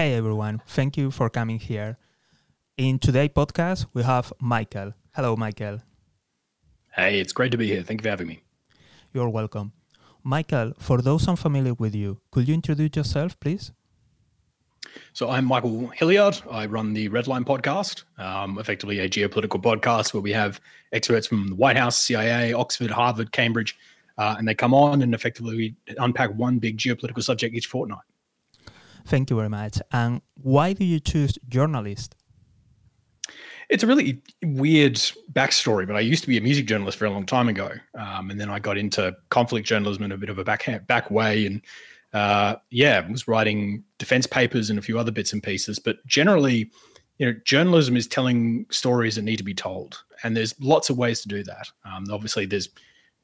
Hey everyone, thank you for coming here. In today's podcast, we have Michael. Hello, Michael. Hey, it's great to be here. Thank you for having me. You're welcome. Michael, for those unfamiliar with you, could you introduce yourself, please? So I'm Michael Hilliard. I run the Red Line podcast, um, effectively a geopolitical podcast where we have experts from the White House, CIA, Oxford, Harvard, Cambridge, uh, and they come on and effectively we unpack one big geopolitical subject each fortnight. Thank you very much. And why do you choose journalist? It's a really weird backstory, but I used to be a music journalist for a long time ago, um, and then I got into conflict journalism in a bit of a back back way, and uh, yeah, was writing defense papers and a few other bits and pieces. But generally, you know, journalism is telling stories that need to be told, and there's lots of ways to do that. Um, obviously, there's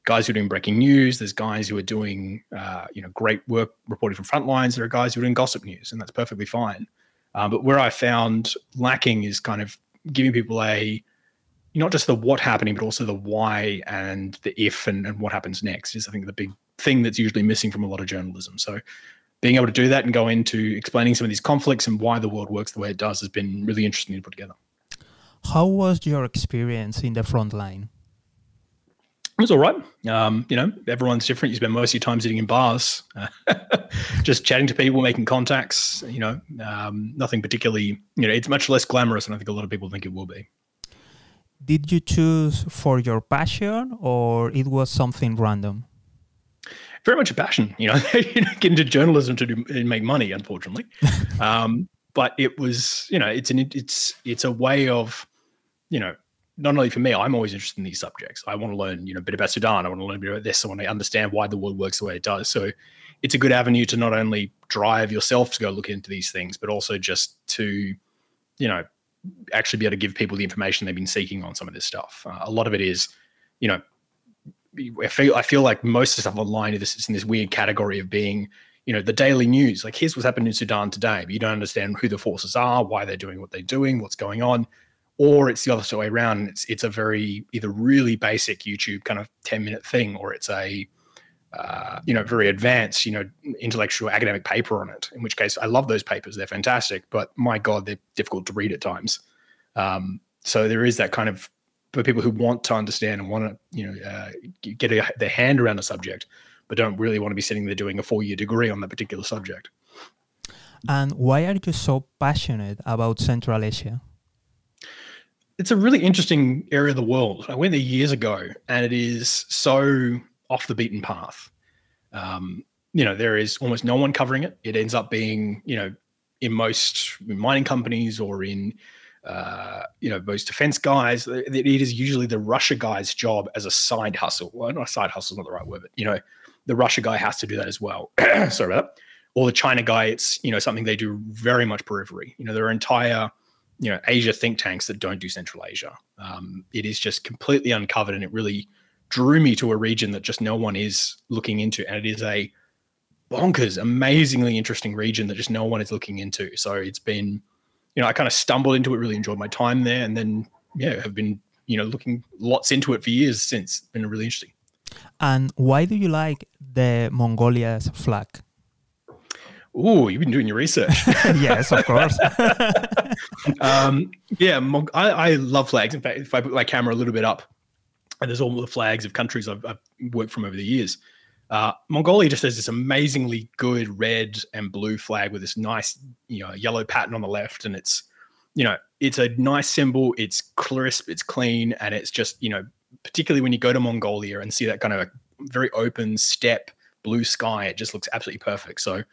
guys who are doing breaking news. There's guys who are doing, uh, you know, great work reporting from front lines. There are guys who are doing gossip news, and that's perfectly fine. Uh, but where I found lacking is kind of giving people a not just the what happening, but also the why and the if and, and what happens next is I think the big thing that's usually missing from a lot of journalism. So being able to do that and go into explaining some of these conflicts and why the world works the way it does has been really interesting to put together. How was your experience in the front line? It was all right. Um, you know, everyone's different. You spend most of your time sitting in bars, just chatting to people, making contacts. You know, um, nothing particularly. You know, it's much less glamorous than I think a lot of people think it will be. Did you choose for your passion, or it was something random? Very much a passion. You know, get into journalism to do, make money, unfortunately. um, but it was, you know, it's an it's it's a way of, you know, not only for me, I'm always interested in these subjects. I want to learn, you know, a bit about Sudan. I want to learn a bit about this. I want to understand why the world works the way it does. So it's a good avenue to not only drive yourself to go look into these things, but also just to, you know, actually be able to give people the information they've been seeking on some of this stuff. Uh, a lot of it is, you know, I feel I feel like most of the stuff online is in this weird category of being, you know, the daily news. Like here's what's happened in Sudan today, but you don't understand who the forces are, why they're doing what they're doing, what's going on or it's the other way around. It's it's a very either really basic YouTube kind of ten minute thing, or it's a uh, you know very advanced you know intellectual academic paper on it. In which case, I love those papers; they're fantastic. But my God, they're difficult to read at times. Um, so there is that kind of for people who want to understand and want to you know uh, get a, their hand around a subject, but don't really want to be sitting there doing a four year degree on that particular subject. And why are you so passionate about Central Asia? It's a really interesting area of the world. I went there years ago, and it is so off the beaten path. Um, you know, there is almost no one covering it. It ends up being, you know, in most mining companies or in, uh, you know, most defense guys, it is usually the Russia guy's job as a side hustle. Well, not a side hustle is not the right word, but you know, the Russia guy has to do that as well. Sorry about that. Or the China guy, it's you know something they do very much periphery. You know, their entire you know Asia think tanks that don't do Central Asia. Um, it is just completely uncovered, and it really drew me to a region that just no one is looking into, and it is a bonkers, amazingly interesting region that just no one is looking into. So it's been, you know, I kind of stumbled into it, really enjoyed my time there, and then yeah, have been you know looking lots into it for years since. Been really interesting. And why do you like the Mongolia's flag? Oh, you've been doing your research. yes, of course. um, yeah, I, I, love flags. In fact, if I put my camera a little bit up, and there's all the flags of countries I've, I've worked from over the years. Uh, Mongolia just has this amazingly good red and blue flag with this nice, you know, yellow pattern on the left, and it's, you know, it's a nice symbol. It's crisp, it's clean, and it's just, you know, particularly when you go to Mongolia and see that kind of a very open steppe blue sky, it just looks absolutely perfect. So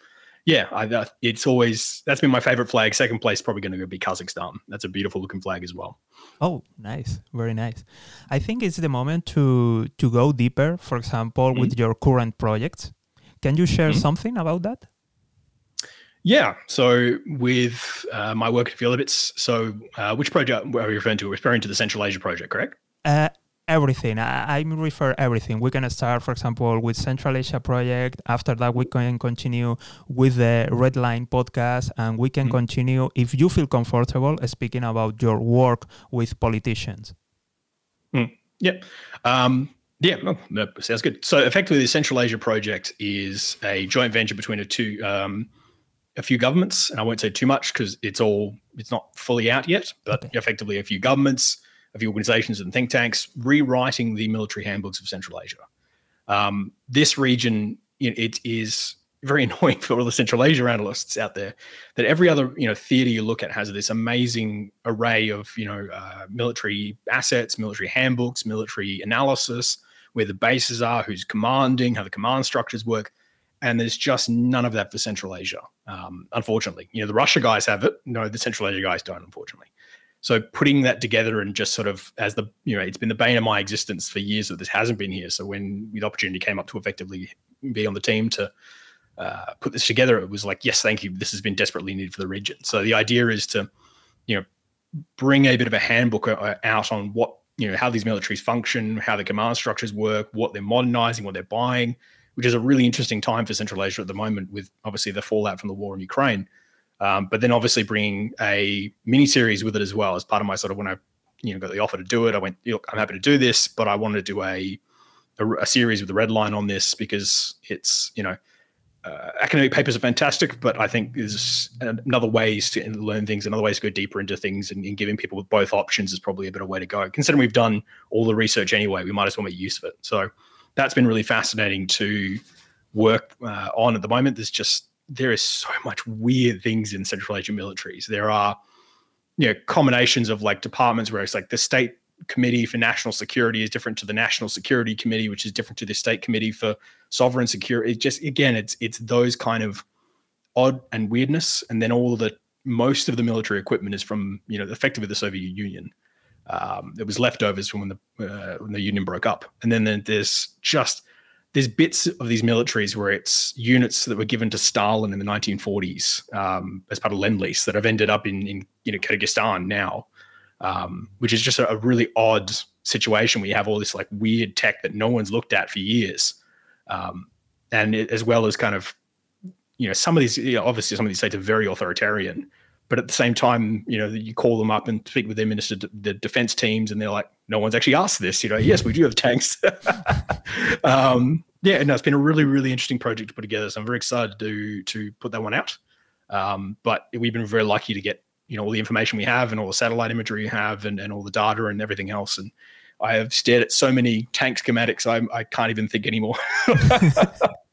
yeah, I, uh, it's always that's been my favorite flag. Second place probably going to be Kazakhstan. That's a beautiful looking flag as well. Oh, nice, very nice. I think it's the moment to to go deeper. For example, mm-hmm. with your current projects, can you share mm-hmm. something about that? Yeah. So with uh, my work at Filabits, so uh, which project are you referring to? We're referring to the Central Asia project, correct? Uh, everything. I, I refer everything. We can start, for example, with Central Asia project. After that, we can continue with the Red Line podcast, and we can mm-hmm. continue if you feel comfortable speaking about your work with politicians. Mm. Yeah. Um, yeah, no, no, sounds good. So effectively, the Central Asia project is a joint venture between a two um, a few governments, and I won't say too much because it's all it's not fully out yet, but okay. effectively a few governments, a few organizations and think tanks rewriting the military handbooks of Central Asia. Um, this region, it is very annoying for all the Central Asia analysts out there that every other you know theater you look at has this amazing array of you know uh, military assets, military handbooks, military analysis, where the bases are, who's commanding, how the command structures work, and there's just none of that for Central Asia. Um, unfortunately, you know the Russia guys have it. No, the Central Asia guys don't. Unfortunately. So putting that together and just sort of as the you know it's been the bane of my existence for years that this hasn't been here. So when the opportunity came up to effectively be on the team to uh, put this together, it was like, yes, thank you. This has been desperately needed for the region. So the idea is to, you know, bring a bit of a handbook uh, out on what, you know, how these militaries function, how the command structures work, what they're modernizing, what they're buying, which is a really interesting time for Central Asia at the moment with obviously the fallout from the war in Ukraine. Um, but then obviously bringing a mini series with it as well as part of my sort of when I, you know, got the offer to do it, I went, look, I'm happy to do this, but I wanted to do a, a, a series with the red line on this because it's, you know, uh, academic papers are fantastic, but I think there's another ways to learn things, another ways to go deeper into things, and, and, giving people both options is probably a better way to go. Considering we've done all the research anyway, we might as well make use of it. So that's been really fascinating to work uh, on at the moment. There's just there is so much weird things in Central Asian militaries. There are you know combinations of like departments where it's like the state committee for national security is different to the national security committee which is different to the state committee for sovereign security. It just again it's it's those kind of odd and weirdness. And then all the most of the military equipment is from you know effectively the soviet union. Um, it was leftovers from when the uh, when the union broke up. And then there's just there's bits of these militaries where it's units that were given to Stalin in the 1940s um, as part of lend lease that have ended up in in you know Kyrgyzstan now um, which is just a, a, really odd situation. Where you have all this like weird tech that no one's looked at for years, um, and it, as well as kind of you know some of these you know, obviously some of these states are very authoritarian, but at the same time you know you call them up and speak with their minister the defense teams and they're like no one's actually asked this you know yes we do have tanks. um, yeah, no, it's been a really really interesting project to put together. So I'm very excited to to put that one out. Um, but we've been very lucky to get you know all the information we have and all the satellite imagery we have and, and all the data and everything else and i have stared at so many tank schematics i, I can't even think anymore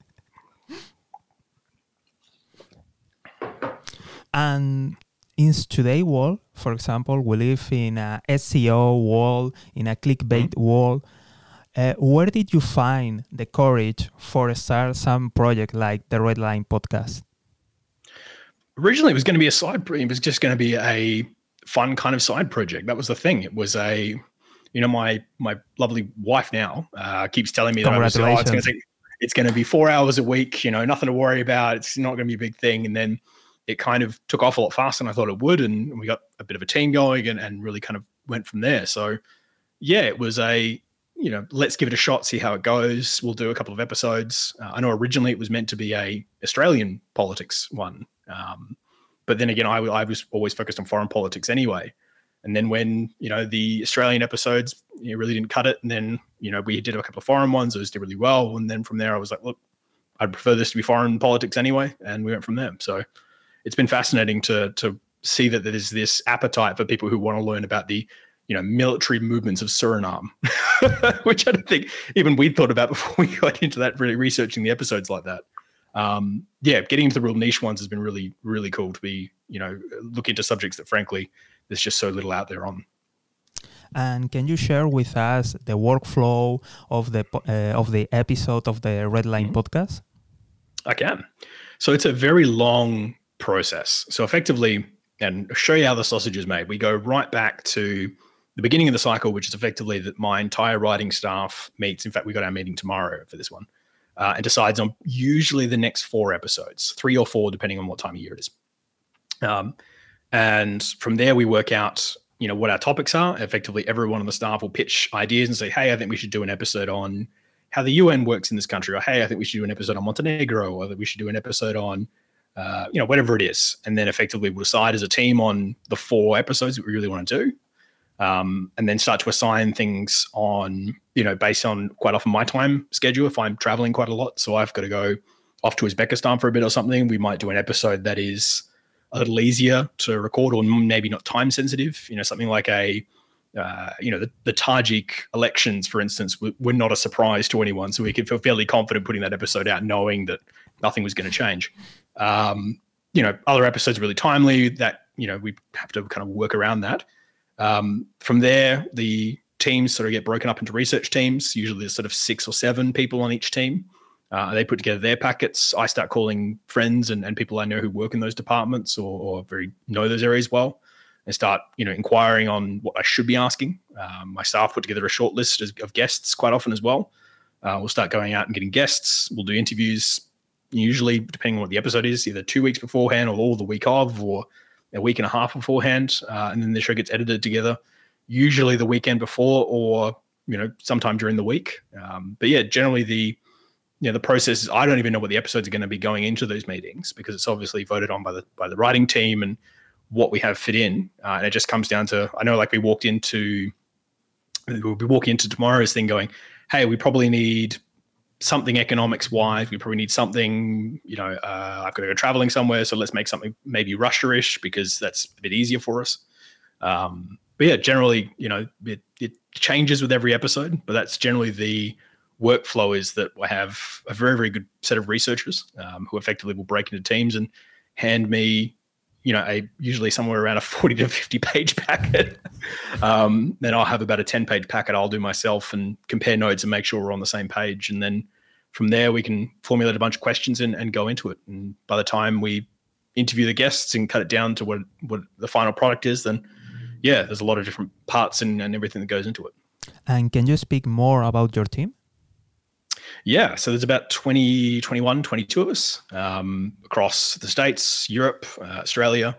and in today's world for example we live in a seo world in a clickbait mm-hmm. world uh, where did you find the courage for start some project like the red line podcast? Originally it was going to be a side it was just going to be a fun kind of side project. That was the thing. It was a you know my my lovely wife now uh, keeps telling me that was, oh, it's going to take it's going to be four hours a week you know nothing to worry about it's not going to be a big thing. And then it kind of took off a lot faster than i thought it would and we got a bit of a team going and, and really kind of went from there so yeah it was a you know let's give it a shot see how it goes we'll do a couple of episodes uh, i know originally it was meant to be a australian politics one um, but then again, I, I was always focused on foreign politics anyway. And then when you know the Australian episodes you know, really didn't cut it, and then you know we did a couple of foreign ones, those did really well. And then from there, I was like, look, I'd prefer this to be foreign politics anyway, and we went from there. So it's been fascinating to to see that there's this appetite for people who want to learn about the you know military movements of Suriname, which I don't think even we'd thought about before we got into that, really researching the episodes like that um, yeah, getting into the real niche ones has been really, really cool to be, you know, look into subjects that frankly there's just so little out there on. And can you share with us the workflow of the uh, of the episode of the Red Line mm-hmm. podcast? I can. So it's a very long process. So effectively, and show you how the sausage is made. We go right back to the beginning of the cycle, which is effectively that my entire writing staff meets. In fact, we got our meeting tomorrow for this one uh, and decides on usually the next four episodes, three or four, depending on what time of year it is. Um, and from there, we work out, you know, what our topics are. Effectively, everyone on the staff will pitch ideas and say, "Hey, I think we should do an episode on how the UN works in this country," or "Hey, I think we should do an episode on Montenegro," or that we should do an episode on, uh, you know, whatever it is. And then effectively, we'll decide as a team on the four episodes that we really want to do um, and then start to assign things on, you know, based on quite often my time schedule if I'm traveling quite a lot. So I've got to go off to Uzbekistan for a bit or something, we might do an episode that is a little easier to record or maybe not time sensitive. You know, something like a uh, you know, the, the Tajik elections, for instance, were, were, not a surprise to anyone. So we could feel fairly confident putting that episode out, knowing that nothing was going to change. Um, you know, other episodes really timely that, you know, we have to kind of work around that. Um, from there, the teams sort of get broken up into research teams. Usually there's sort of six or seven people on each team. Uh, they put together their packets. I start calling friends and, and people I know who work in those departments or, or very know those areas well and start, you know, inquiring on what I should be asking. Um, my staff put together a short list of guests quite often as well. Uh, we'll start going out and getting guests. We'll do interviews, usually depending on what the episode is, either two weeks beforehand or all the week of, or a week and a half beforehand, uh, and then the show gets edited together. Usually the weekend before, or you know, sometime during the week. Um, but yeah, generally the you know the process is I don't even know what the episodes are going to be going into those meetings because it's obviously voted on by the by the writing team and what we have fit in. Uh, and it just comes down to I know like we walked into we'll be walking into tomorrow's thing going, hey, we probably need something economics wise. We probably need something, you know, uh, I've got to go traveling somewhere. So let's make something maybe Russia-ish because that's a bit easier for us. Um, but yeah, generally, you know, it, it changes with every episode, but that's generally the workflow is that I have a very, very good set of researchers um, who effectively will break into teams and hand me you know, a usually somewhere around a 40 to 50 page packet. um, then I'll have about a 10 page packet I'll do myself and compare notes and make sure we're on the same page. And then from there, we can formulate a bunch of questions and, and go into it. And by the time we interview the guests and cut it down to what, what the final product is, then yeah, there's a lot of different parts and, and everything that goes into it. And can you speak more about your team? Yeah, so there's about 20, 21, 22 of us um, across the States, Europe, uh, Australia.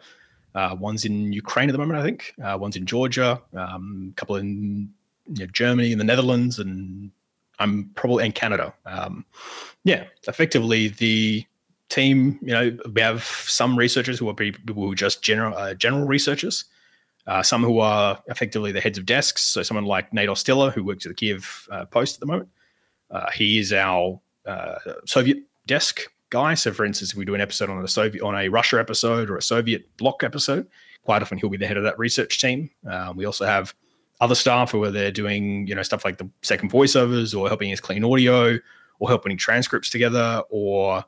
Uh, one's in Ukraine at the moment, I think. Uh, one's in Georgia, um, a couple in you know, Germany and the Netherlands, and I'm probably in Canada. Um, yeah, effectively the team. You know, we have some researchers who are people who are just general uh, general researchers. Uh, some who are effectively the heads of desks. So someone like Nate Ostiller, who works at the Kiev uh, Post at the moment. Uh, he is our uh, Soviet desk guy. So, for instance, if we do an episode on a Soviet, on a Russia episode or a Soviet bloc episode, quite often he'll be the head of that research team. Um, we also have other staff who are there doing, you know, stuff like the second voiceovers or helping us clean audio or helping transcripts together or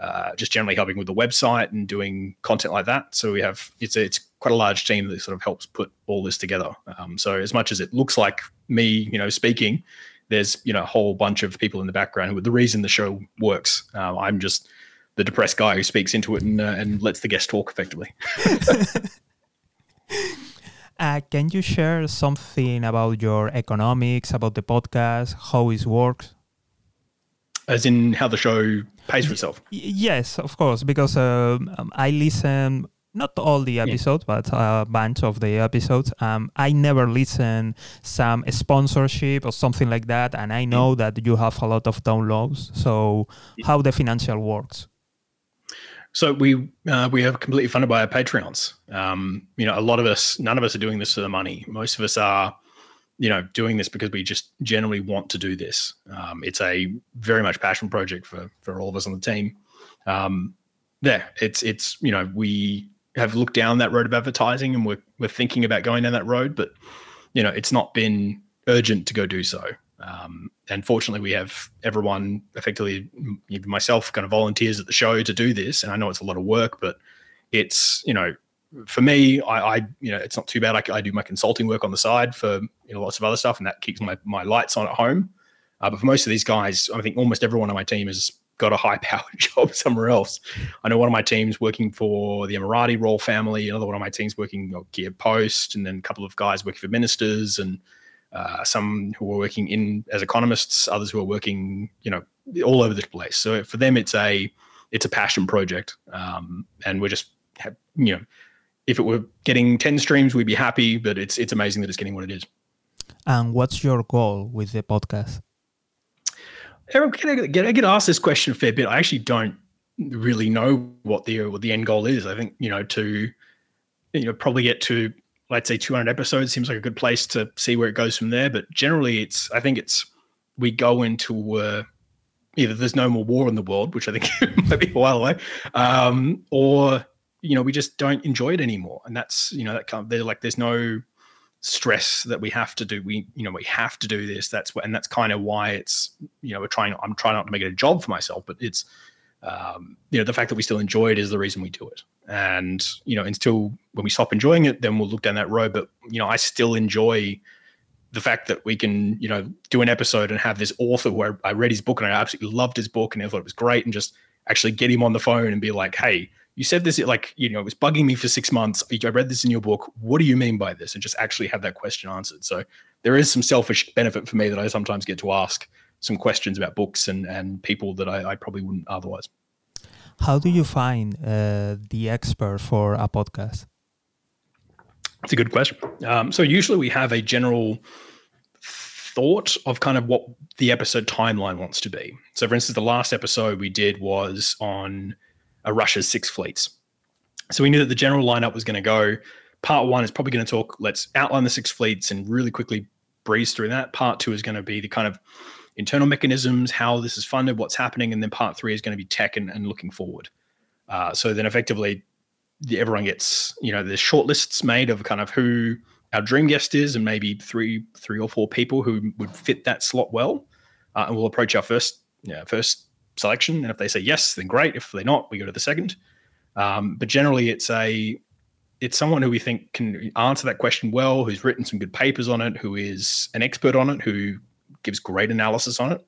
uh, just generally helping with the website and doing content like that. So we have it's a, it's quite a large team that sort of helps put all this together. Um, so as much as it looks like me, you know, speaking, there's you know a whole bunch of people in the background who are the reason the show works. Uh, I'm just the depressed guy who speaks into it and, uh, and lets the guest talk effectively. uh, can you share something about your economics, about the podcast, how it works? As in how the show pays for itself? yes, of course, because um, I listen not all the episodes, yeah. but a bunch of the episodes. Um, I never listen some sponsorship or something like that, and I know yeah. that you have a lot of downloads. So, yeah. how the financial works? So we uh, we are completely funded by our Patreons. Um, you know, a lot of us, none of us are doing this for the money. Most of us are, you know, doing this because we just generally want to do this. Um, it's a very much passion project for for all of us on the team. Um, there, it's it's you know we have looked down that road of advertising and we're, we're thinking about going down that road, but you know, it's not been urgent to go do so. Um, and fortunately, we have everyone effectively, myself, kind of volunteers at the show to do this. And I know it's a lot of work, but it's you know, for me, I, I you know, it's not too bad. I, I, do my consulting work on the side for you know lots of other stuff, and that keeps my my lights on at home. Uh, but for most of these guys, I think almost everyone on my team has got a high powered job somewhere else. I know one of my teams working for the Emirati royal family, another one of my teams working at Kiev Post, and then a couple of guys working for ministers, and uh, some who are working in as economists, others who are working, you know, all over the place. So for them, it's a it's a passion project, um, and we're just you know, if it were getting ten streams, we'd be happy. But it's it's amazing that it's getting what it is. And what's your goal with the podcast? Eric, I get, I get asked this question a fair bit. I actually don't really know what the what the end goal is. I think you know to you know probably get to let's say 200 episodes seems like a good place to see where it goes from there. But generally, it's I think it's we go into uh, either there's no more war in the world, which I think might be a while away, um, or you know we just don't enjoy it anymore, and that's you know that kind of, they're like there's no stress that we have to do. We you know we have to do this. That's what and that's kind of why it's you know we're trying i'm trying not to make it a job for myself but it's um, you know the fact that we still enjoy it is the reason we do it and you know until when we stop enjoying it then we'll look down that road. But you know i still enjoy the fact that we can you know do an episode and have this author where i read his book and i absolutely loved his book and i thought it was great and just actually get him on the phone and be like hey you said this like you know it was bugging me for six months. I read this in your book. What do you mean by this? And just actually have that question answered. So there is some selfish benefit for me that i sometimes get to ask some questions about books and and people that i, I probably wouldn't otherwise how do you find uh, the expert for a podcast it's a good question um, so usually we have a general thought of kind of what the episode timeline wants to be so for instance the last episode we did was on uh, Russia's six fleets. So we knew that the general lineup was going to go. Part one is probably going to talk, let's outline the six fleets and really quickly breeze through that. Part two is going to be the kind of internal mechanisms, how this is funded, what's happening. And then part three is going to be tech and, and looking forward. Uh, so then effectively, everyone gets, you know, there's short lists made of kind of who our dream guest is and maybe three, three or four people who would fit that slot well. Uh, and we'll approach our first, yeah, first selection. And if they say yes, then great. If they're not, we go to the second. Um, but generally, it's a it's someone who we think can answer that question well, who's written some good papers on it, who is an expert on it, who gives great analysis on it.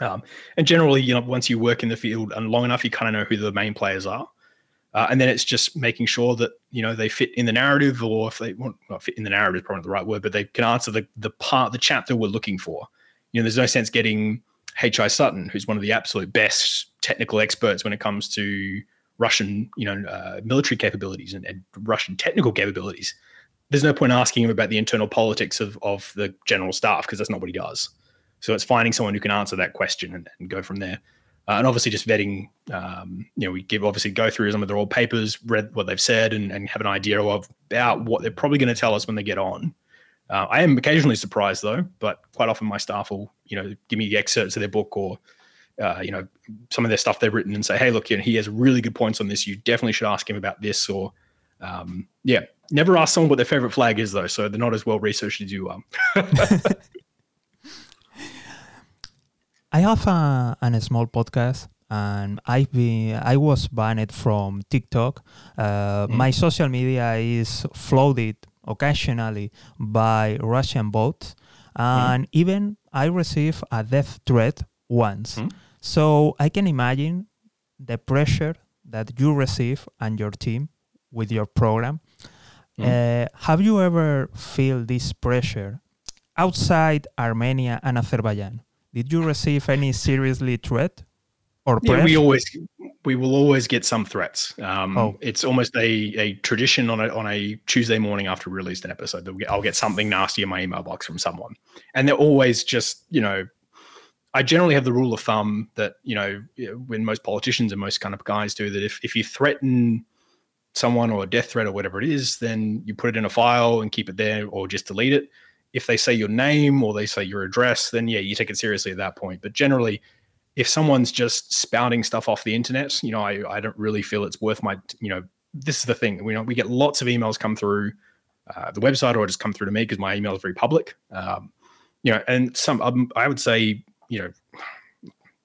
Um, and generally, you know, once you work in the field and long enough, you kind of know who the main players are. Uh, and then it's just making sure that you know they fit in the narrative, or if they want well, fit in the narrative is probably the right word, but they can answer the the part, the chapter we're looking for. You know, there's no sense getting H.I. Sutton, who's one of the absolute best technical experts when it comes to Russian, you know, uh, military capabilities and, and, Russian technical capabilities. There's no point asking him about the internal politics of, of the general staff because that's not what he does. So it's finding someone who can answer that question and, and go from there. Uh, and obviously just vetting, um, you know, we give obviously go through some of their old papers, read what they've said, and, and have an idea of about what they're probably going to tell us when they get on. Uh, I am occasionally surprised though, but quite often my staff will, you know, give me the excerpts of their book or, uh, you know, some of their stuff they've written and say, hey, look, you know, he has really good points on this. You definitely should ask him about this. Or, um, yeah, never ask someone what their favorite flag is though, so they're not as well researched as you are. I have a, a small podcast and I've been I was banned from TikTok. Uh, mm. My social media is flooded occasionally by Russian bots, and mm. even I received a death threat once. Mm. So I can imagine the pressure that you receive and your team with your program. Mm. Uh, have you ever feel this pressure outside Armenia and Azerbaijan? Did you receive any seriously threat or pressure? Yeah, we always we will always get some threats. Um, oh. It's almost a, a tradition on a on a Tuesday morning after we released an episode that I'll get something nasty in my email box from someone, and they're always just you know. I generally have the rule of thumb that you know when most politicians and most kind of guys do that if if you threaten someone or a death threat or whatever it is, then you put it in a file and keep it there or just delete it. If they say your name or they say your address, then yeah, you take it seriously at that point. But generally, if someone's just spouting stuff off the internet, you know, I, I don't really feel it's worth my, you know, this is the thing. We know we get lots of emails come through uh, the website or just come through to me because my email is very public. Um, you know, and some, um, I would say, you know,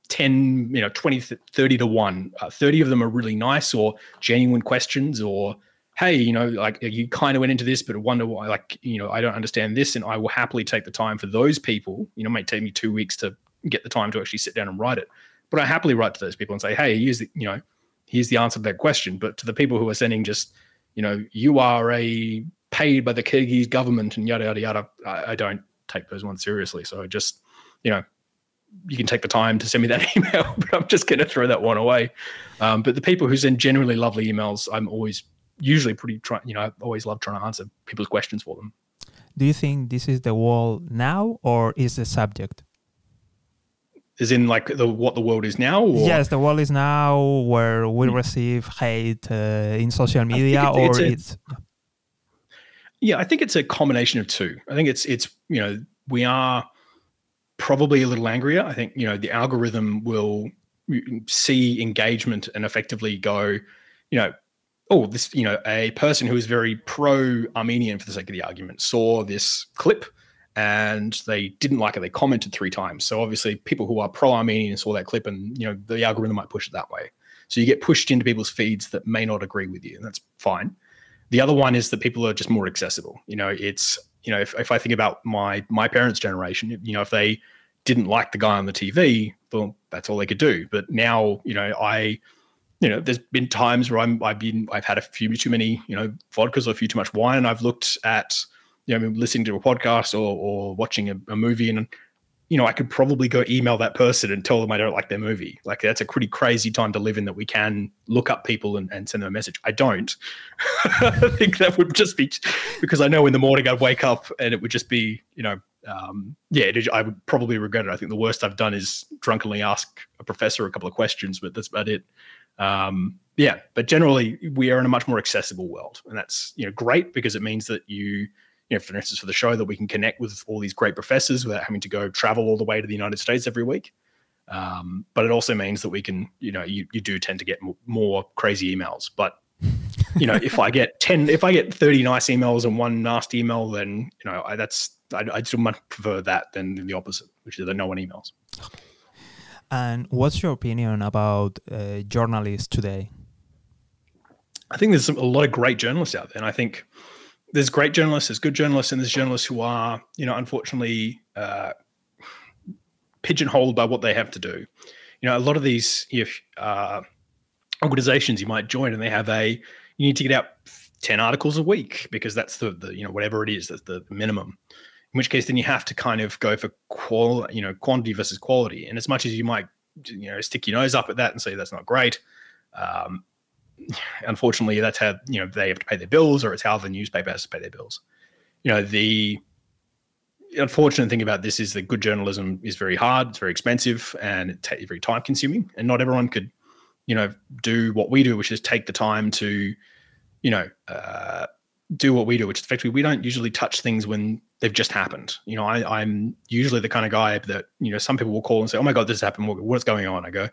10, you know, 20, 30 to one, uh, 30 of them are really nice or genuine questions or, hey, you know, like you kind of went into this, but wonder why, like, you know, I don't understand this. And I will happily take the time for those people, you know, might take me two weeks to get the time to actually sit down and write it. But I happily write to those people and say, hey, here's the, you know, here's the answer to that question. But to the people who are sending just, you know, you are a paid by the Kyrgyz government and yada yada yada, I, I don't take those ones seriously. So I just, you know, you can take the time to send me that email, but I'm just going to throw that one away. Um, but the people who send genuinely lovely emails, I'm always usually pretty try. You know, I always love trying to answer people's questions for them. Do you think this is the wall now, or is the subject? is in like the what the world is now or? yes the world is now where we hmm. receive hate uh, in social media it, or it's, a, it's yeah i think it's a combination of two i think it's it's you know we are probably a little angrier. I think you know the algorithm will see engagement and effectively go, you know, oh, this, you know, a person who is very pro Armenian for the sake of the argument saw this clip and they didn't like it. They commented three times. So obviously, people who are pro Armenian saw that clip, and you know, the algorithm might push it that way. So you get pushed into people's feeds that may not agree with you, and that's fine. The other one is that people are just more accessible. You know, it's you know, if, if I think about my my parents' generation, you know, if they didn't like the guy on the TV, well, that's all they could do. But now, you know, I, you know, there's been times where I'm, I've been, I've had a few too many, you know, vodkas or a few too much wine, and I've looked at, you know, listening to a podcast or or watching a, a movie, and you know, I could probably go email that person and tell them I don't like their movie. Like that's a pretty crazy time to live in that we can look up people and, and send them a message. I don't. I think that would just be because I know in the morning I'd wake up and it would just be, you know, um, yeah, I would probably regret it. I think the worst I've done is drunkenly ask a professor a couple of questions, but that's about it. Um, yeah, but generally we are in a much more accessible world, and that's you know great because it means that you you know, for instance, for the show, that we can connect with all these great professors without having to go travel all the way to the United States every week. Um, but it also means that we can, you know, you, you do tend to get more crazy emails. But you know, if I get ten, if I get thirty nice emails and one nasty email, then you know, I, that's I, I still much prefer that than the opposite, which is the no one emails. And what's your opinion about uh, journalists today? I think there's a lot of great journalists out there, and I think there's great journalists, there's good journalists, and there's journalists who are, you know, unfortunately uh, pigeonholed by what they have to do. You know, a lot of these if uh, organizations you might join, and they have a you need to get out ten articles a week because that's the, the you know whatever it is that's the, the minimum. In which case, then you have to kind of go for qual, you know, quantity versus quality. And as much as you might, you know, stick your nose up at that and say that's not great, um, unfortunately, that's how you know they have to pay their bills, or it's how the newspaper has to pay their bills. You know, the unfortunate thing about this is that good journalism is very hard, it's very expensive, and it's very time consuming, and not everyone could, you know, do what we do, which is take the time to, you know, uh, do what we do, which effectively we don't usually touch things when they've just happened. You know, I, I'm usually the kind of guy that you know some people will call and say, "Oh my god, this has happened. What's going on?" I go,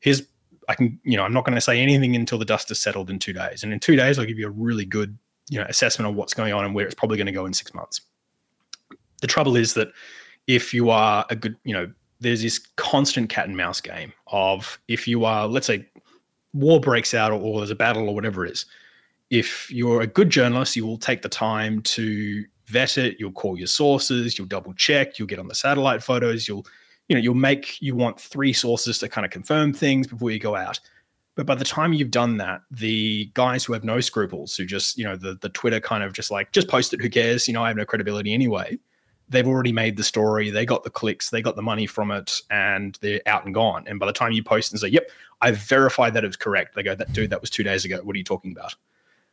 "Here's I can, you know, I'm not going to say anything until the dust has settled in two days. And in two days, I'll give you a really good, you know, assessment of what's going on and where it's probably going to go in six months. The trouble is that if you are a good, you know, there's this constant cat and mouse game of if you are, let's say, war breaks out or, or there's a battle or whatever it is. If you're a good journalist, you will take the time to vet it. You'll call your sources. You'll double check. You'll get on the satellite photos. You'll you know you'll make you want three sources to kind of confirm things before you go out. But by the time you've done that the guys who have no scruples who just you know the the twitter kind of just like just post it who cares? You know i have no credibility anyway. They've already made the story they got the clicks they got the money from it and they're out and gone. And by the time you post and say yep i've verified that it was correct they go that dude that was two days ago. What are you talking about?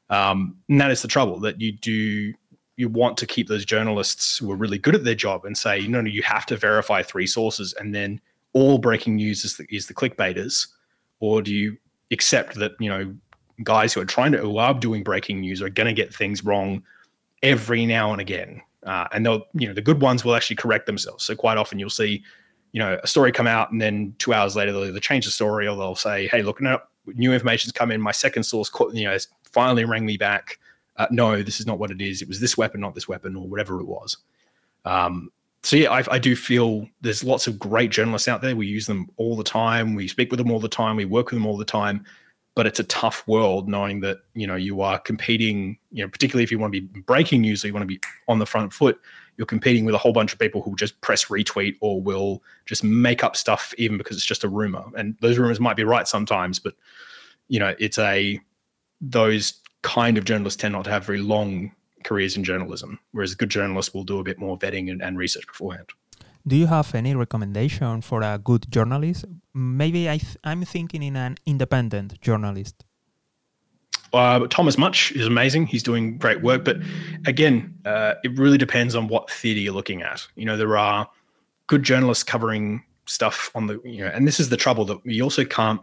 Um, and that is the trouble that you do you want to keep those journalists who are really good at their job and say, no, no, you have to verify three sources, and then all breaking news is the, is the clickbaiters, or do you accept that you know guys who are trying to who are doing breaking news are going to get things wrong every now and again, uh, and they'll you know the good ones will actually correct themselves. So quite often you'll see you know a story come out and then two hours later they'll either change the story or they'll say, hey, look, up new information's come in. My second source, you know, has finally rang me back uh, no, this is not what it is. It was this weapon, not this weapon, or whatever it was. Um, so yeah, I, I, do feel there's lots of great journalists out there. We use them all the time. We speak with them all the time. We work with them all the time. But it's a tough world knowing that you know you are competing. You know, particularly if you want to be breaking news, or you want to be on the front foot. You're competing with a whole bunch of people who just press retweet or will just make up stuff even because it's just a rumor. And those rumors might be right sometimes, but you know, it's a those kind of journalists tend not to have very long careers in journalism, whereas a good journalists will do a bit more vetting and, and research beforehand. Do you have any recommendation for a good journalist? Maybe I th- I'm thinking in an independent journalist. Uh, Thomas Mutch is amazing. He's doing great work, but again, uh, it really depends on what theatre you're looking at. You know, there are good journalists covering stuff on the you know, and this is the trouble that we also can't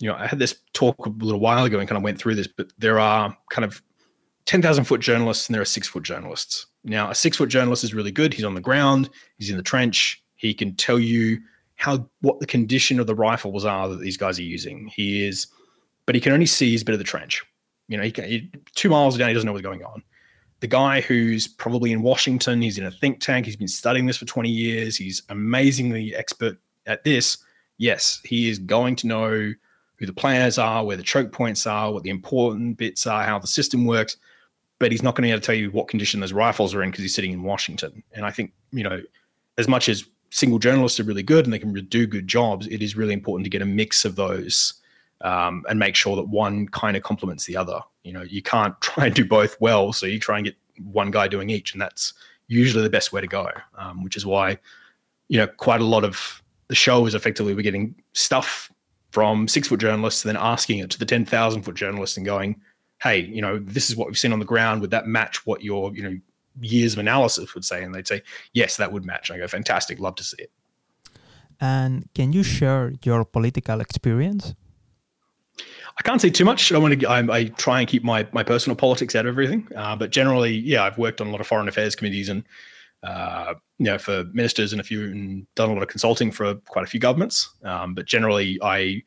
you know, I had this talk a little while ago and kind of went through this, but there are kind of 10,000 foot journalists and there are six foot journalists. Now, a six foot journalist is really good. He's on the ground, he's in the trench, He can tell you how what the condition of the rifles are that these guys are using. He is, but he can only see his bit of the trench. You know, he can he, two miles down, he doesn't know what's going on. The guy who's probably in Washington, he's in a think tank, he's been studying this for 20 years, he's amazingly expert at this. Yes, he is going to know who the players are, where the choke points are, what the important bits are, how the system works. But he's not going to be able to tell you what condition those rifles are in because he's sitting in Washington. And I think, you know, as much as single journalists are really good and they can do good jobs, it is really important to get a mix of those um, and make sure that one kind of complements the other. You know, you can't try and do both well, so you try and get one guy doing each, and that's usually the best way to go. Um, which is why, you know, quite a lot of the show is effectively we're getting stuff from six foot journalists, and then asking it to the ten thousand foot journalists and going, "Hey, you know, this is what we've seen on the ground. Would that match what your you know years of analysis would say, and they'd say, yes, that would match. I go, fantastic, love to see it. And can you share your political experience? I can't say too much. I want to. I, I try and keep my my personal politics out of everything. Uh, but generally, yeah, I've worked on a lot of foreign affairs committees and uh, you know for ministers and a few and done a lot of consulting for quite a few governments. Um, but generally, I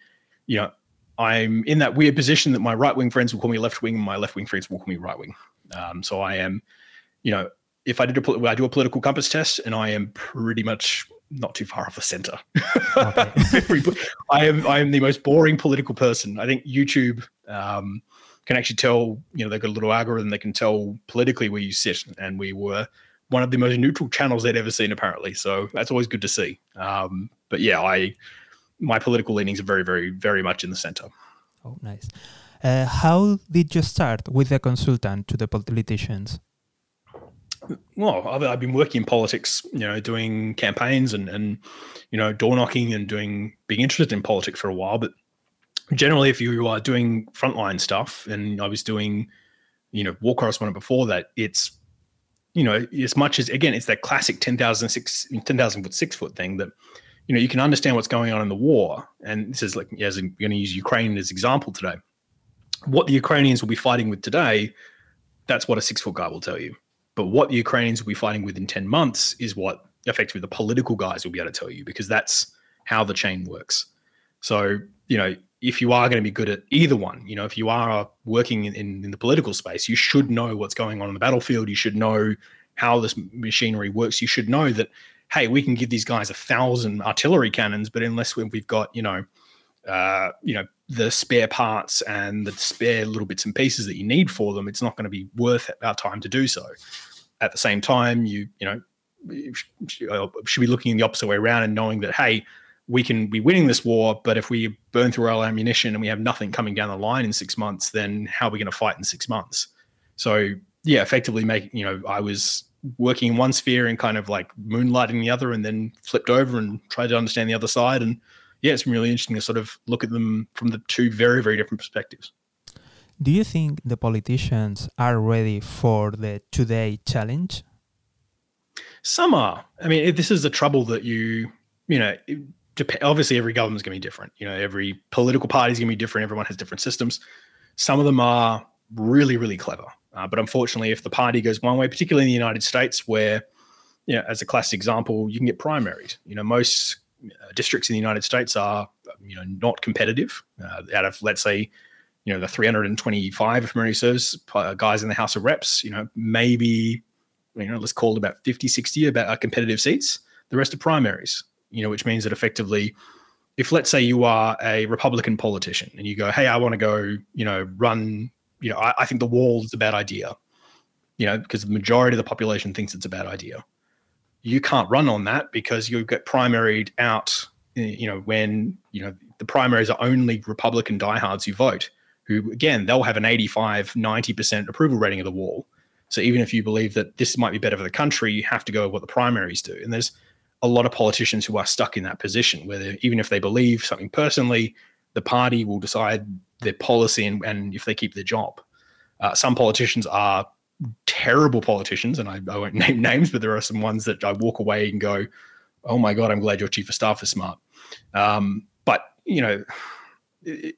you know I'm in that weird position that my right wing friends will call me left wing, and my left wing friends will call me right wing. Um, so I am you know, if I did a I do a political compass test, and I am pretty much not too far off the center. Okay. I am I am the most boring political person. I think YouTube um, can actually tell. You know, they've got a little algorithm. They can tell politically where you sit, and we were one of the most neutral channels they'd ever seen, apparently. So that's always good to see. Um, but yeah, I my political leanings are very, very, very much in the center. Oh, nice. Uh, how did you start with the consultant to the politicians? well, I've, I've, been working in politics, you know, doing campaigns and and you know door knocking and doing being interested in politics for a while. But generally, if you are doing frontline stuff, and I was doing, you know, war correspondent before that, it's you know as much as again, it's that classic 10,000 six 10,000 foot six foot thing that you know you can understand what's going on in the war. And this is like as I'm going to use Ukraine as example today. What the Ukrainians will be fighting with today, that's what a six foot guy will tell you but what the Ukrainians will be fighting with in 10 months is what effectively the political guys will be able to tell you because that's how the chain works. So, you know, if you are going to be good at either one, you know, if you are working in, in, in the political space, you should know what's going on in the battlefield. You should know how this machinery works. You should know that, hey, we can give these guys a thousand artillery cannons, but unless we've got, you know, uh, you know, the spare parts and the spare little bits and pieces that you need for them, it's not going to be worth our time to do so. At the same time, you you know should be looking the opposite way around and knowing that hey, we can be winning this war, but if we burn through our ammunition and we have nothing coming down the line in six months, then how are we going to fight in six months? So yeah, effectively making you know I was working in one sphere and kind of like moonlighting the other, and then flipped over and tried to understand the other side and yeah, it's been really interesting to sort of look at them from the two very, very different perspectives. Do you think the politicians are ready for the today challenge? Some are. I mean, this is the trouble that you, you know, obviously every government is going to be different. You know, every political party is going to be different. Everyone has different systems. Some of them are really, really clever. Uh, but unfortunately, if the party goes one way, particularly in the United States, where, you know, as a classic example, you can get primaries. You know, most uh, districts in the United States are, you know, not competitive. Uh, out of let's say, you know, the 325 if memory uh, guys in the House of Reps, you know, maybe, you know, let's call it about 50, 60 about competitive seats. The rest are primaries. You know, which means that effectively, if let's say you are a Republican politician and you go, hey, I want to go, you know, run, you know, I, I think the wall is a bad idea. You know, because the majority of the population thinks it's a bad idea you can't run on that because you get primaried out you know when you know the primaries are only republican diehards who vote who again they'll have an 85 90% approval rating of the wall so even if you believe that this might be better for the country you have to go with what the primaries do and there's a lot of politicians who are stuck in that position where even if they believe something personally the party will decide their policy and, and if they keep their job uh, some politicians are terrible politicians, and I, I, won't name names, but there are some ones that I walk away and go, "Oh my god, I'm glad your chief of staff is smart." Um, but you know, it,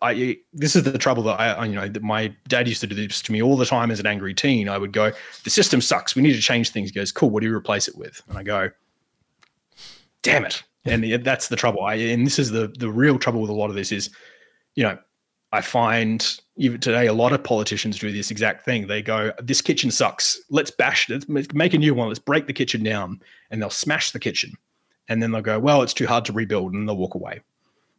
I this is the trouble that I, you know that my dad used to do this to me all the time as an angry teen. I would go, "The system sucks. We need to change things." He goes, "Cool. What do you replace it with?" And I go, damn it. And that's the trouble. I, and this is the the real trouble with a lot of this is, you know, I find even today a lot of politicians do this exact thing. They go, "This kitchen sucks. Let's bash it. Let's make a new one. Let's break the kitchen down." And they'll smash the kitchen, and then they'll go, "Well, it's too hard to rebuild," and they'll walk away.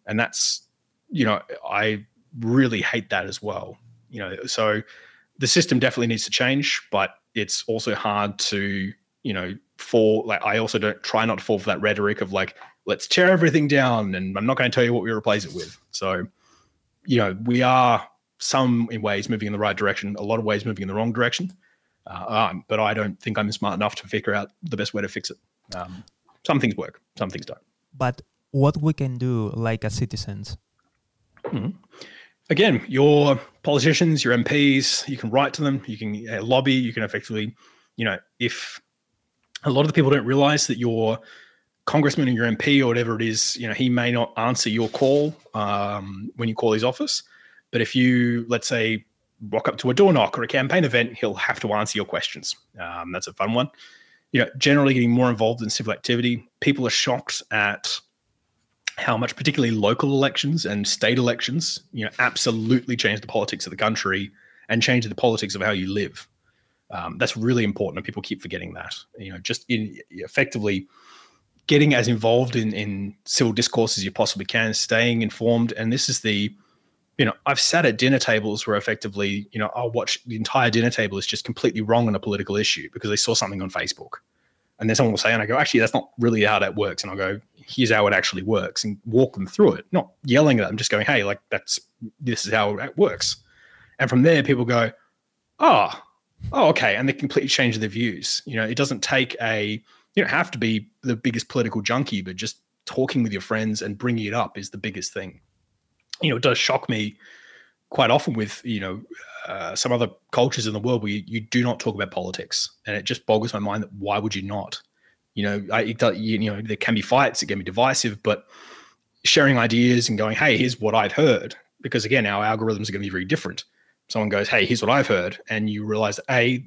And that's, you know, I really hate that as well. You know, so the system definitely needs to change, but it's also hard to, you know, fall. Like I also don't try not to fall for that rhetoric of like, let's tear everything down, and I'm not going to tell you what we replace it with. So you know, we are some in ways moving in the right direction, a lot of ways moving in the wrong direction. Uh, um, but I don't think I'm smart enough to figure out the best way to fix it. Um, some things work, some things don't. But what we can do, like as citizens? Mm-hmm. Again, your politicians, your MPs, you can write to them, you can uh, lobby, you can effectively, you know, if a lot of the people don't realize that your congressman or your MP or whatever it is, you know, he may not answer your call um, when you call his office. But if you, let's say, walk up to a door knock or a campaign event, he'll have to answer your questions. Um, that's a fun one. You know, generally getting more involved in civil activity. People are shocked at how much, particularly local elections and state elections, you know, absolutely change the politics of the country and change the politics of how you live. Um, that's really important, and people keep forgetting that. You know, just in effectively getting as involved in in civil discourse as you possibly can, staying informed. And this is the, you know, I've sat at dinner tables where effectively, you know, I'll watch the entire dinner table is just completely wrong on a political issue because they saw something on Facebook. And then someone will say, and I go, actually, that's not really how that works. And I'll go, here's how it actually works and walk them through it, not yelling at them, just going, hey, like that's this is how it works. And from there, people go, oh, oh, okay. And they completely change their views. You know, it doesn't take a you don't have to be the biggest political junkie, but just talking with your friends and bringing it up is the biggest thing. You know, it does shock me quite often with you know uh, some other cultures in the world where you, you, do not talk about politics, and it just boggles my mind that why would you not? You know, I, you know, there can be fights, it can be divisive, but sharing ideas and going, hey, here's what I've heard, because again, our algorithms are going to be very different. Someone goes, hey, here's what I've heard, and you realize a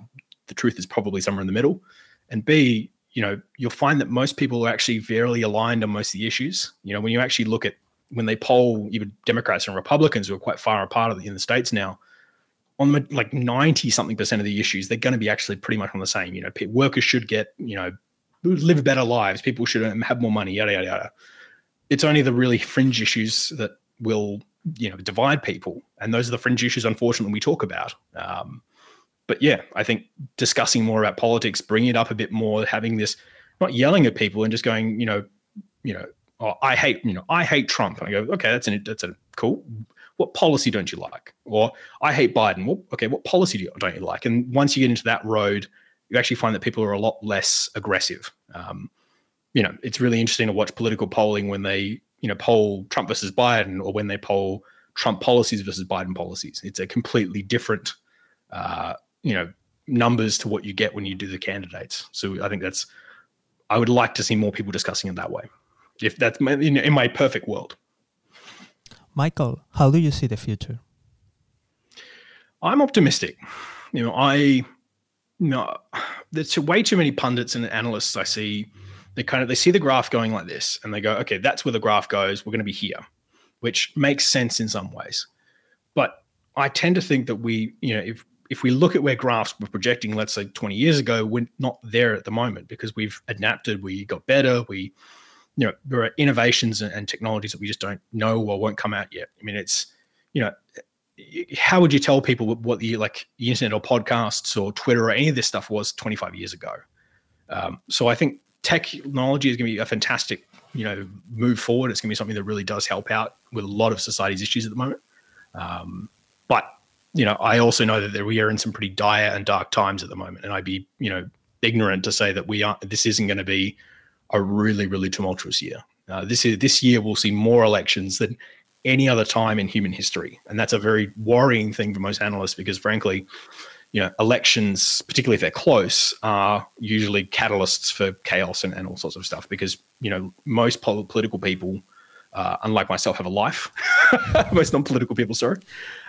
the truth is probably somewhere in the middle, and b you know, you'll find that most people are actually fairly aligned on most of the issues. You know, when you actually look at when they poll even Democrats and Republicans who are quite far apart in the states now, on like 90 something percent of the issues, they're going to be actually pretty much on the same. You know, workers should get, you know, live better lives. People should have more money, yada, yada, yada. It's only the really fringe issues that will, you know, divide people. And those are the fringe issues, unfortunately, we talk about. Um, but yeah, I think discussing more about politics, bringing it up a bit more, having this, not yelling at people and just going, you know, you know, oh, I hate, you know, I hate Trump. And I go, okay, that's an, that's a cool. What policy don't you like? Or I hate Biden. Well, okay, what policy don't you like? And once you get into that road, you actually find that people are a lot less aggressive. Um, you know, it's really interesting to watch political polling when they, you know, poll Trump versus Biden or when they poll Trump policies versus Biden policies. It's a completely different uh, you know numbers to what you get when you do the candidates. So I think that's I would like to see more people discussing it that way. If that's my, in, in my perfect world. Michael, how do you see the future? I'm optimistic. You know, I no, there's way too many pundits and analysts I see. They kind of they see the graph going like this, and they go, "Okay, that's where the graph goes. We're going to be here," which makes sense in some ways. But I tend to think that we, you know, if if we look at where graphs were projecting, let's say 20 years ago, we're not there at the moment because we've adapted, we got better, we, you know, there are innovations and, and technologies that we just don't know or won't come out yet. I mean, it's, you know, how would you tell people what the like the internet or podcasts or Twitter or any of this stuff was 25 years ago? Um, so I think technology is going to be a fantastic, you know, move forward. It's going to be something that really does help out with a lot of society's issues at the moment. Um, but you know, I also know that we are in some pretty dire and dark times at the moment, and I'd be, you know, ignorant to say that we aren't. This isn't going to be a really, really tumultuous year. Uh, this is this year we'll see more elections than any other time in human history, and that's a very worrying thing for most analysts because, frankly, you know, elections, particularly if they're close, are usually catalysts for chaos and, and all sorts of stuff. Because you know, most political people uh, unlike myself, have a life. Most non-political people, sorry.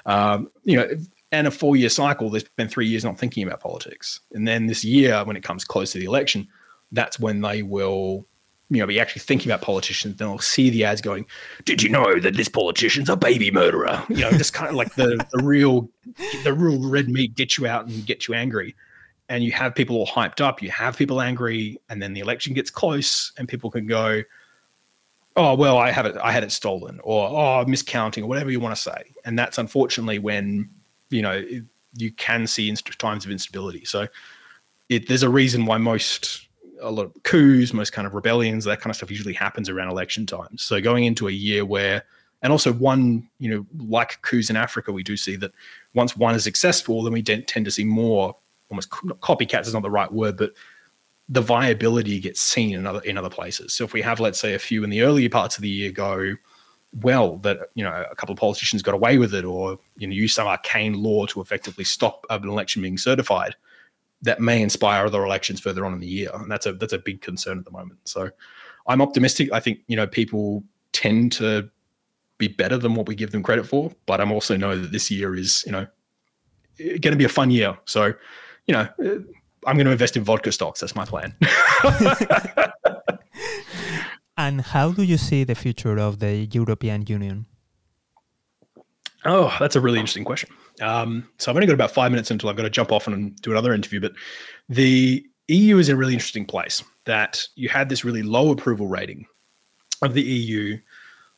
Um, you know, and a four-year cycle, they spend three years not thinking about politics, and then this year, when it comes close to the election, that's when they will you know, be actually thinking about politicians, then I'll see the ads going, "Did you know that this politician's a baby murderer?" You know, just kind of like the the real the real red meat get you out and get you angry. And you have people all hyped up, you have people angry, and then the election gets close, and people can go, "Oh well, I have it, I had it stolen," or "Oh, miscounting," or whatever you want to say. And that's unfortunately when you know you can see inst- times of instability. So it, there's a reason why most a lot of coups, most kind of rebellions, that kind of stuff usually happens around election times. So going into a year where, and also one, you know, like coups in Africa, we do see that once one is successful, then we tend to see more almost copycats is not the right word, but the viability gets seen in other in other places. So if we have, let's say, a few in the earlier parts of the year go well, that you know a couple of politicians got away with it, or you know use some arcane law to effectively stop an election being certified, that may inspire other elections further on in the year, and that's a that's a big concern at the moment. So, I'm optimistic. I think you know people tend to be better than what we give them credit for, but I'm also know that this year is you know going to be a fun year. So, you know, I'm going to invest in vodka stocks. That's my plan. and how do you see the future of the European Union? Oh, that's a really interesting question. Um, so I've only got about five minutes until I've got to jump off and do another interview. But the EU is a really interesting place that you had this really low approval rating of the EU,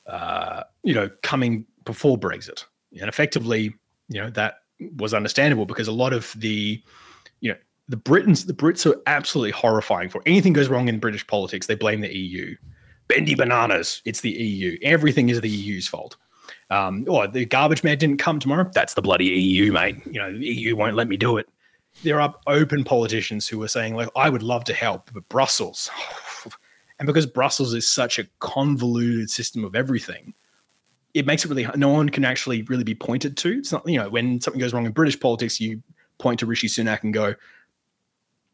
uh, you know, coming before Brexit, and effectively, you know, that was understandable because a lot of the, you know, the Britons, the Brits are absolutely horrifying. For anything goes wrong in British politics, they blame the EU. Bendy bananas, it's the EU. Everything is the EU's fault um, oh, the garbage man didn't come tomorrow. That's the bloody EU, mate. You know, the EU won't let me do it. There are open politicians who are saying, like, I would love to help, but Brussels. and because Brussels is such a convoluted system of everything, it makes it really no one can actually really be pointed to. It's not, you know, when something goes wrong in British politics, you point to Rishi Sunak and go,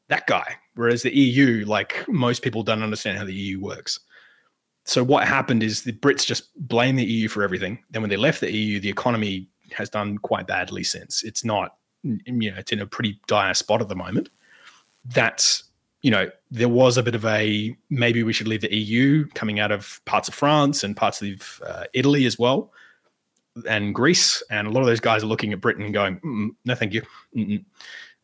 that guy. Whereas the EU, like most people don't understand how the EU works so what happened is the Brits just blame the EU for everything. Then when they left the EU, the economy has done quite badly since. It's not, you know, it's in a pretty dire spot at the moment. That's, you know, there was a bit of a maybe we should leave the EU coming out of parts of France and parts of uh, Italy as well, and Greece. And a lot of those guys are looking at Britain and going, no, thank you.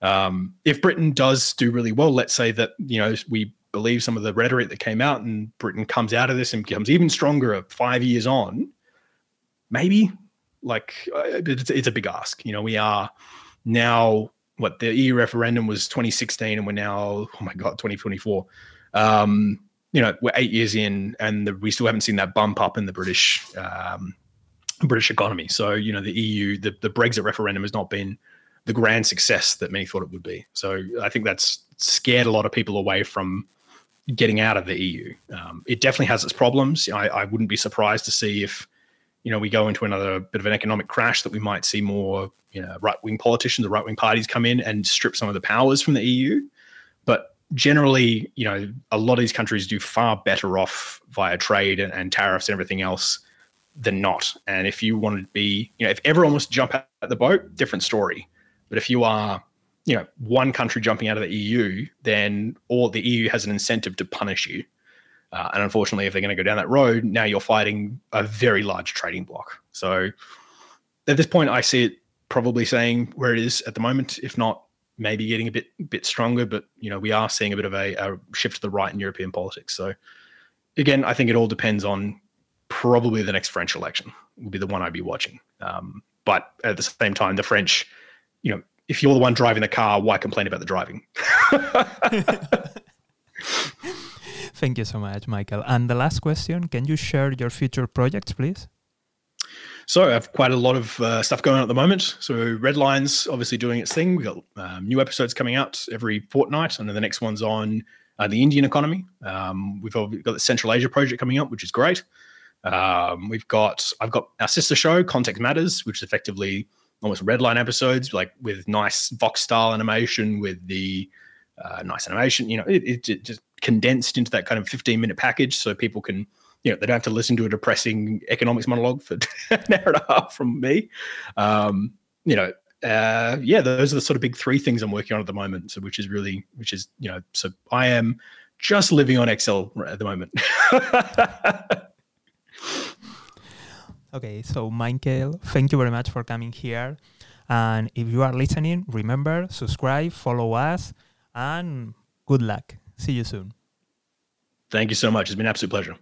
Um, if Britain does do really well, let's say that, you know, we believe some of the rhetoric that came out and Britain comes out of this and becomes even stronger five years on, maybe like uh, it's, it's a big ask. You know, we are now what the EU referendum was 2016 and we're now, oh my God, 2024. Um, you know, we're eight years in and the, we still haven't seen that bump up in the British, um, British economy. So, you know, the EU, the, the Brexit referendum has not been the grand success that many thought it would be. So I think that's scared a lot of people away from getting out of the EU. Um, it definitely has its problems. I, I, wouldn't be surprised to see if, you know, we go into another bit of an economic crash that we might see more, you know, right wing politicians, or right wing parties come in and strip some of the powers from the EU. But generally, you know, a lot of these countries do far better off via trade and, and tariffs and everything else than not. And if you want to be, you know, if everyone wants to jump out of the boat, different story. But if you are you know one country jumping out of the EU, then all the EU has an incentive to punish you. Uh, and unfortunately, if they're going to go down that road, now you're fighting a very large trading bloc. So at this point, I see it probably saying where it is at the moment, if not maybe getting a bit bit stronger. But you know, we are seeing a bit of a, a shift to the right in European politics. So again, I think it all depends on probably the next French election will be the one I'd be watching. Um, but at the same time, the French, you know, if you're the one driving the car, why complain about the driving? Thank you so much, Michael. And the last question can you share your future projects, please? So I have quite a lot of uh, stuff going on at the moment. So Red Lines obviously doing its thing. We've got um, new episodes coming out every fortnight, and then the next one's on uh, the Indian economy. Um, we've got the Central Asia project coming up, which is great. Um, we've got I've got our sister show, Context Matters, which is effectively almost Red Line episodes, like with nice Vox style animation, with the uh, nice animation. You know, it, it, just condensed into that kind of 15 minute package so people can, you know, they don't have to listen to a depressing economics monologue for an hour and a half from me. Um, you know, uh, yeah, those are the sort of big three things I'm working on at the moment. So, which is really, which is, you know, so I am just living on Excel at the moment. okay, so Michael, thank you very much for coming here. And if you are listening, remember, subscribe, follow us, and good luck. See you soon. Thank you so much. It's been an absolute pleasure.